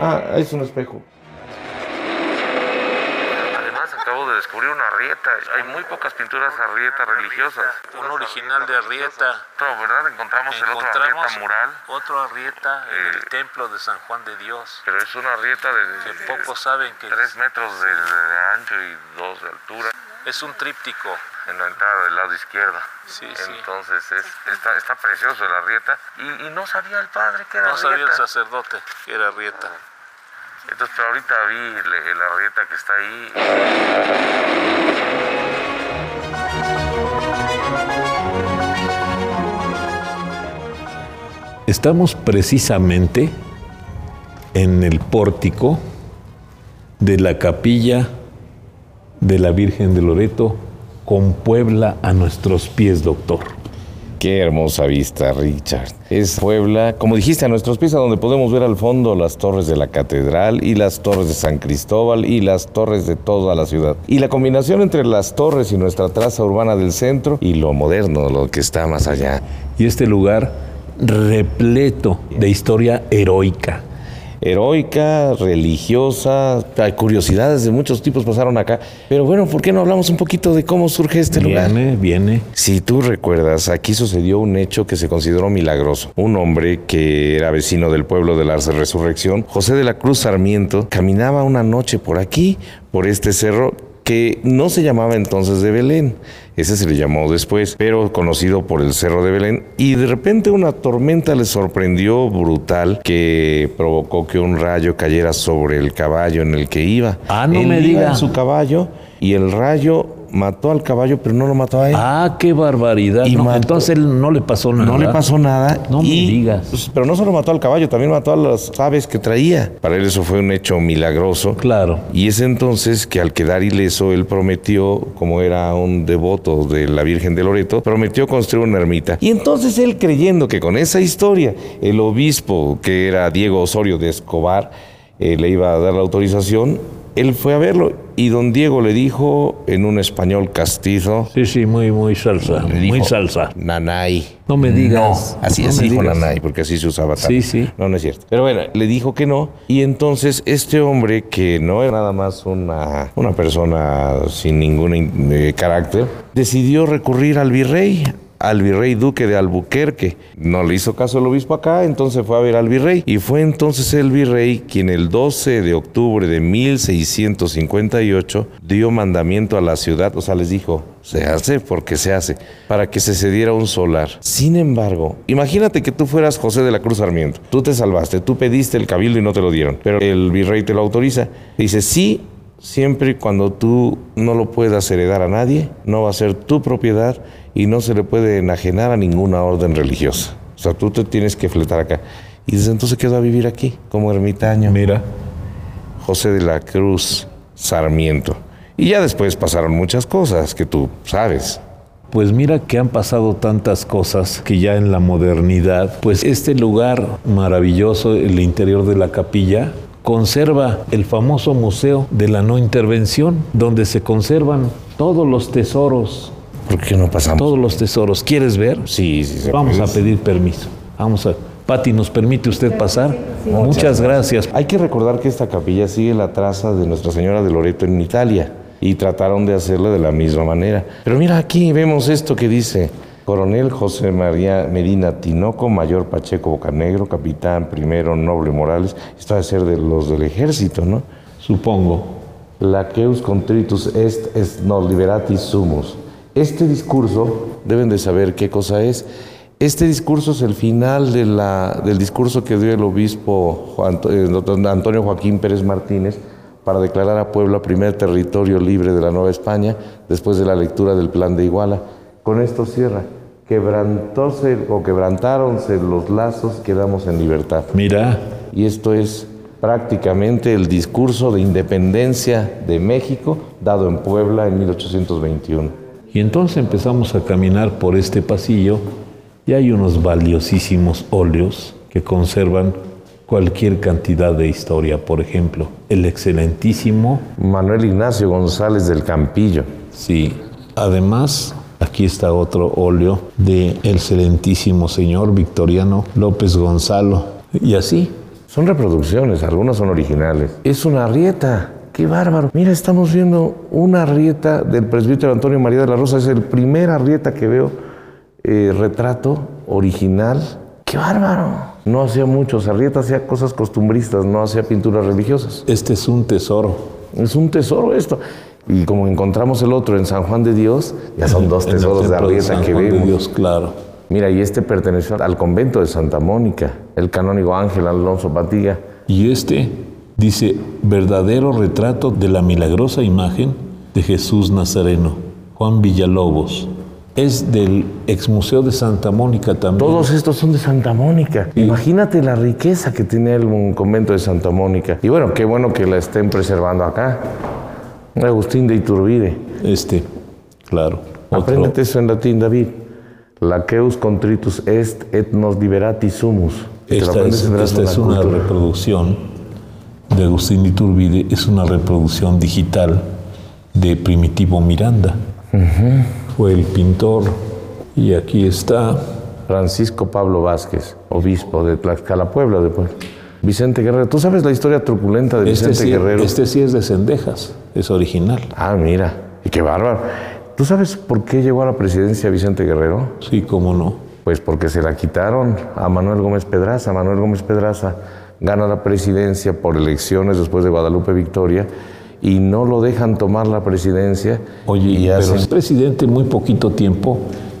Ah, es un espejo. Además, acabo de descubrir una Arrieta. Hay muy pocas pinturas Arrieta religiosas. Un original de Arrieta. Otro, ¿verdad? Encontramos, el otro Arrieta mural. Otro Arrieta en Eh, el templo de San Juan de Dios. Pero es una Arrieta de, Que de pocos saben que 3 metros de, de ancho y 2 de altura. es un tríptico. En la entrada del lado izquierdo. Sí, sí. Entonces es- está, está precioso el Arrieta. Y, y no sabía el padre que era No sabía el sacerdote que era Arrieta. Entonces, pero ahorita vi el Arrieta que está ahí. Estamos precisamente en el pórtico de la capilla de la Virgen de Loreto con Puebla a nuestros pies, doctor. Qué hermosa vista, Richard. Es Puebla, como dijiste, a nuestros pies, a donde podemos ver al fondo las torres de la catedral y las torres de San Cristóbal y las torres de toda la ciudad. Y la combinación entre las torres y nuestra traza urbana del centro y lo moderno, lo que está más allá. Y este lugar repleto de historia heroica. Heroica, religiosa, hay curiosidades de muchos tipos pasaron acá. Pero bueno, ¿por qué no hablamos un poquito de cómo surge este lugar? Viene, viene. Si tú recuerdas, aquí sucedió un hecho que se consideró milagroso. Un hombre que era vecino del pueblo de la Resurrección, José de la Cruz Sarmiento, caminaba una noche por aquí, por este cerro que no se llamaba entonces de Belén, ese se le llamó después, pero conocido por el Cerro de Belén, y de repente una tormenta le sorprendió brutal que provocó que un rayo cayera sobre el caballo en el que iba. Ah, no Él me iba diga. en su caballo y el rayo mató al caballo, pero no lo mató a él. Ah, qué barbaridad. Y No, mató- entonces él no le pasó nada. No le pasó nada. No me digas. pues, pero no solo mató al caballo, también mató a las aves que traía. Para él eso fue un hecho milagroso. Claro. Y es entonces que al quedar ileso, él prometió, como era un devoto de la Virgen de Loreto, prometió construir una ermita. Y entonces él creyendo que con esa historia, el obispo, que era Diego Osorio de Escobar, eh, le iba a dar la autorización, él fue a verlo y don Diego le dijo en un español castizo, Sí, sí, muy, muy salsa. le Muy salsa. Nanay. No me digas. No, así No así dijo digas. Nanay, porque así se usaba Sí, también. sí. No, no es cierto. Pero bueno, le dijo que no. Y entonces este hombre, que no era nada más una, una persona sin ningún eh, carácter, decidió recurrir al virrey, al virrey duque de Albuquerque. No le hizo caso el obispo acá, entonces fue a ver al virrey. Y fue entonces el virrey quien el 12 de octubre de 1658 dio mandamiento a la ciudad, o sea, les dijo, se hace porque se hace, para que se cediera un solar. Sin embargo, imagínate que tú fueras José de la Cruz Sarmiento. Tú te salvaste, tú pediste el cabildo y no te lo dieron, pero el virrey te lo autoriza. Dice, sí, siempre y cuando tú no lo puedas heredar a nadie, no va a ser tu propiedad y no se le puede enajenar a ninguna orden religiosa. O sea, tú te tienes que fletar acá. Y desde entonces quedó a vivir aquí, como ermitaño. Mira. José de la Cruz Sarmiento. Y ya después pasaron muchas cosas que tú sabes. Pues mira que han pasado tantas cosas que ya en la modernidad, pues este lugar maravilloso, el interior de la capilla, conserva el famoso Museo de la No Intervención, donde se conservan todos los tesoros, ¿Por qué no pasamos? todos los tesoros. ¿Quieres ver? Sí, sí, se Vamos puede. a pedir permiso. Vamos a... Pati, ¿nos permite usted pasar? Muchas gracias. Hay que recordar que esta capilla sigue la traza de Nuestra Señora de Loreto en Italia y trataron de hacerla de la misma manera. Pero mira aquí, vemos esto que dice Coronel José María Medina Tinoco, Mayor Pacheco Bocanegro, Capitán Primero Noble Morales. Esto debe ser de los del ejército, ¿no? Supongo. Laqueus contritus est est nos liberatis sumus. Este discurso, deben de saber qué cosa es. Este discurso es el final de la- del discurso que dio el obispo Juan- eh, Antonio Joaquín Pérez Martínez para declarar a Puebla primer territorio libre de la Nueva España después de la lectura del Plan de Iguala. Con esto cierra. Quebrantóse o quebrantáronse los lazos, quedamos en libertad. Mira, Y esto es prácticamente el discurso de independencia de México dado en Puebla en 1821. Y entonces empezamos a caminar por este pasillo y hay unos valiosísimos óleos que conservan cualquier cantidad de historia. Por ejemplo, el excelentísimo, Manuel Ignacio González del Campillo. sí. Además, aquí está otro óleo de el excelentísimo señor Victoriano López Gonzalo. Y así, Son reproducciones, algunas son originales. Es una arrieta. ¡Qué bárbaro! Mira, estamos viendo una arrieta del presbítero Antonio María de la Rosa. Es el primer arrieta que veo eh, retrato original. ¡Qué bárbaro! No hacía muchos arrietas, hacía cosas costumbristas, no hacía pinturas religiosas. este es un tesoro. Es un tesoro esto. Y como encontramos el otro en San Juan de Dios, ya son dos tesoros de arrieta que Juan de. Dios, claro. Mira, y este perteneció al convento de Santa Mónica, el canónigo Ángel Alonso Patiga. Y este dice, verdadero retrato de la milagrosa imagen de Jesús Nazareno, Juan Villalobos. Es del ex museo de Santa Mónica también. Todos estos son de Santa Mónica. Imagínate la riqueza que tiene el convento de Santa Mónica. Y bueno, qué bueno que la estén preservando acá. Agustín de Iturbide. Este, claro. Otro. Apréndete eso en latín, David. Laqueus contritus est et nos liberati sumus. Esta es, esta una cultura. reproducción de Agustín Iturbide, es una reproducción digital de Primitivo Miranda. Fue el pintor. Y aquí está Francisco Pablo Vázquez, obispo de Tlaxcala, Puebla, después. Vicente Guerrero. ¿Tú sabes la historia truculenta de Este Vicente sí, Guerrero? este sí es de Cendejas, es original. Ah, mira. Y qué bárbaro. ¿Tú sabes por qué llegó a la presidencia Vicente Guerrero? Sí, cómo no. Pues porque se la quitaron a Manuel Gómez Pedraza. Manuel Gómez Pedraza gana la presidencia por elecciones después de Guadalupe Victoria y no lo dejan tomar la presidencia. Oye, y pero hacen- es presidente muy poquito tiempo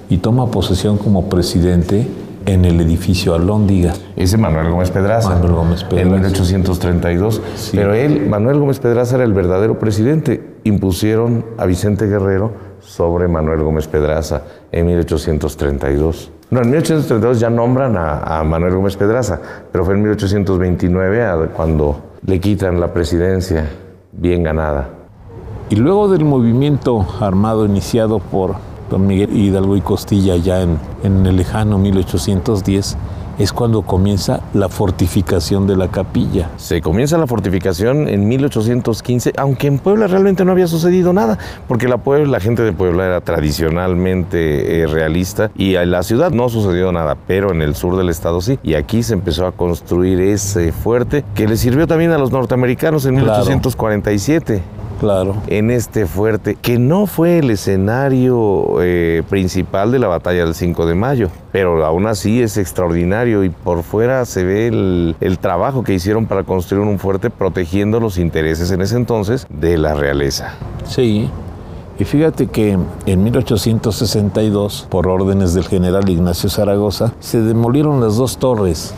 y toma posesión como presidente en el edificio Alhóndiga. Ese Manuel Gómez Pedraza. Manuel Gómez En Pedraza. 1832. Pero él, Manuel Gómez Pedraza, era el verdadero presidente. Impusieron a Vicente Guerrero sobre Manuel Gómez Pedraza en 1832. No, en 1832 ya nombran a, Manuel Gómez Pedraza, pero fue en 1829 a- cuando le quitan la presidencia bien ganada. Y luego del movimiento armado iniciado por don Miguel Hidalgo y Costilla ya en, en el lejano 1810, es cuando comienza la fortificación de la capilla. Se comienza la fortificación en 1815, aunque en Puebla realmente no había sucedido nada, porque la, Puebla, la gente de Puebla era tradicionalmente eh, realista y en la ciudad no sucedió nada, pero en el sur del estado sí. Y aquí se empezó a construir ese fuerte que le sirvió también a los norteamericanos en Claro. 1847 Claro. en este fuerte, que no fue el escenario eh, principal de la batalla del 5 de mayo, pero aún así es extraordinario y por fuera se ve el, el trabajo que hicieron para construir un fuerte protegiendo los intereses en ese entonces de la realeza. Sí. Y fíjate que en 1862, por órdenes del general Ignacio Zaragoza, se demolieron las dos torres.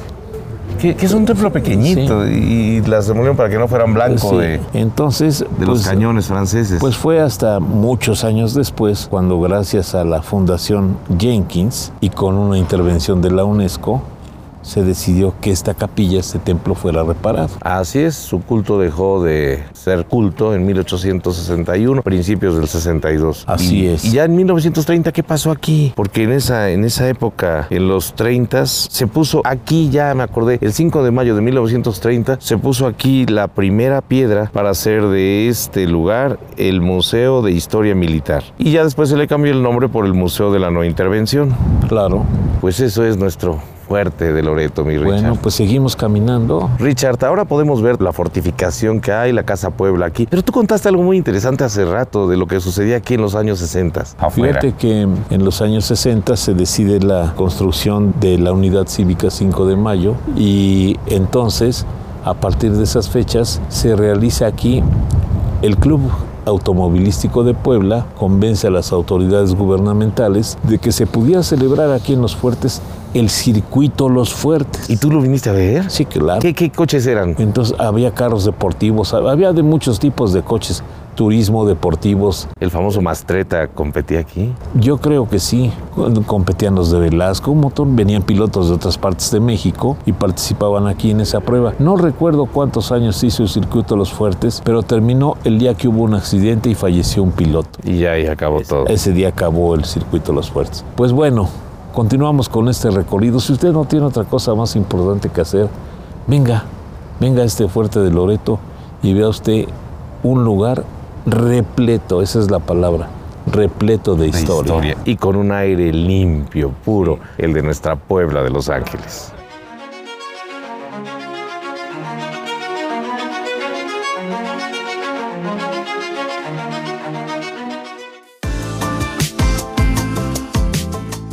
Que, que es un templo pequeñito y las demolieron para que no fueran blanco Sí. de, Entonces, de los pues, cañones franceses. Pues fue hasta muchos años después cuando gracias a la Fundación Jenkins y con una intervención de la UNESCO se decidió que esta capilla, este templo fuera reparado. Así es, su culto dejó de ser culto en 1861, principios del 62. Así Y- es. Y ya en 1930, ¿qué pasó aquí? Porque en esa, en esa época, en los 30, se puso aquí, ya me acordé, el 5 de mayo de 1930, se puso aquí la primera piedra para hacer de este lugar el Museo de Historia Militar. Y ya después se le cambió el nombre por el Museo de la No Intervención. Claro. Pues eso es nuestro fuerte de Loreto, mi Richard. Bueno, pues seguimos caminando. Richard, ahora podemos ver la fortificación que hay, la Casa Puebla aquí. Pero tú contaste algo muy interesante hace rato de lo que sucedía aquí en los años 60. Fíjate que en los años 60 se decide la construcción de la Unidad Cívica 5 de Mayo y entonces, a partir de esas fechas, se realiza aquí el Club Automovilístico de Puebla convence a las autoridades gubernamentales de que se pudiera celebrar aquí en los fuertes el circuito Los Fuertes. ¿Y tú lo viniste a ver? Sí, claro. ¿Qué, qué coches eran? Entonces había carros deportivos, había de muchos tipos de coches, turismo, deportivos. ¿El famoso Mastreta competía aquí? Yo creo que sí. Competían los de Velasco, un montón, venían pilotos de otras partes de México y participaban aquí en esa prueba. No recuerdo cuántos años hizo el circuito Los Fuertes, pero terminó el día que hubo un accidente y falleció un piloto. Y ya ahí acabó todo. Ese día acabó el circuito Los Fuertes. Pues bueno, continuamos con este recorrido. Si usted no tiene otra cosa más importante que hacer, venga, venga a este fuerte de Loreto y vea usted un lugar repleto, esa es la palabra, repleto de historia. historia. Y con un aire limpio, puro, el de nuestra Puebla de Los Ángeles.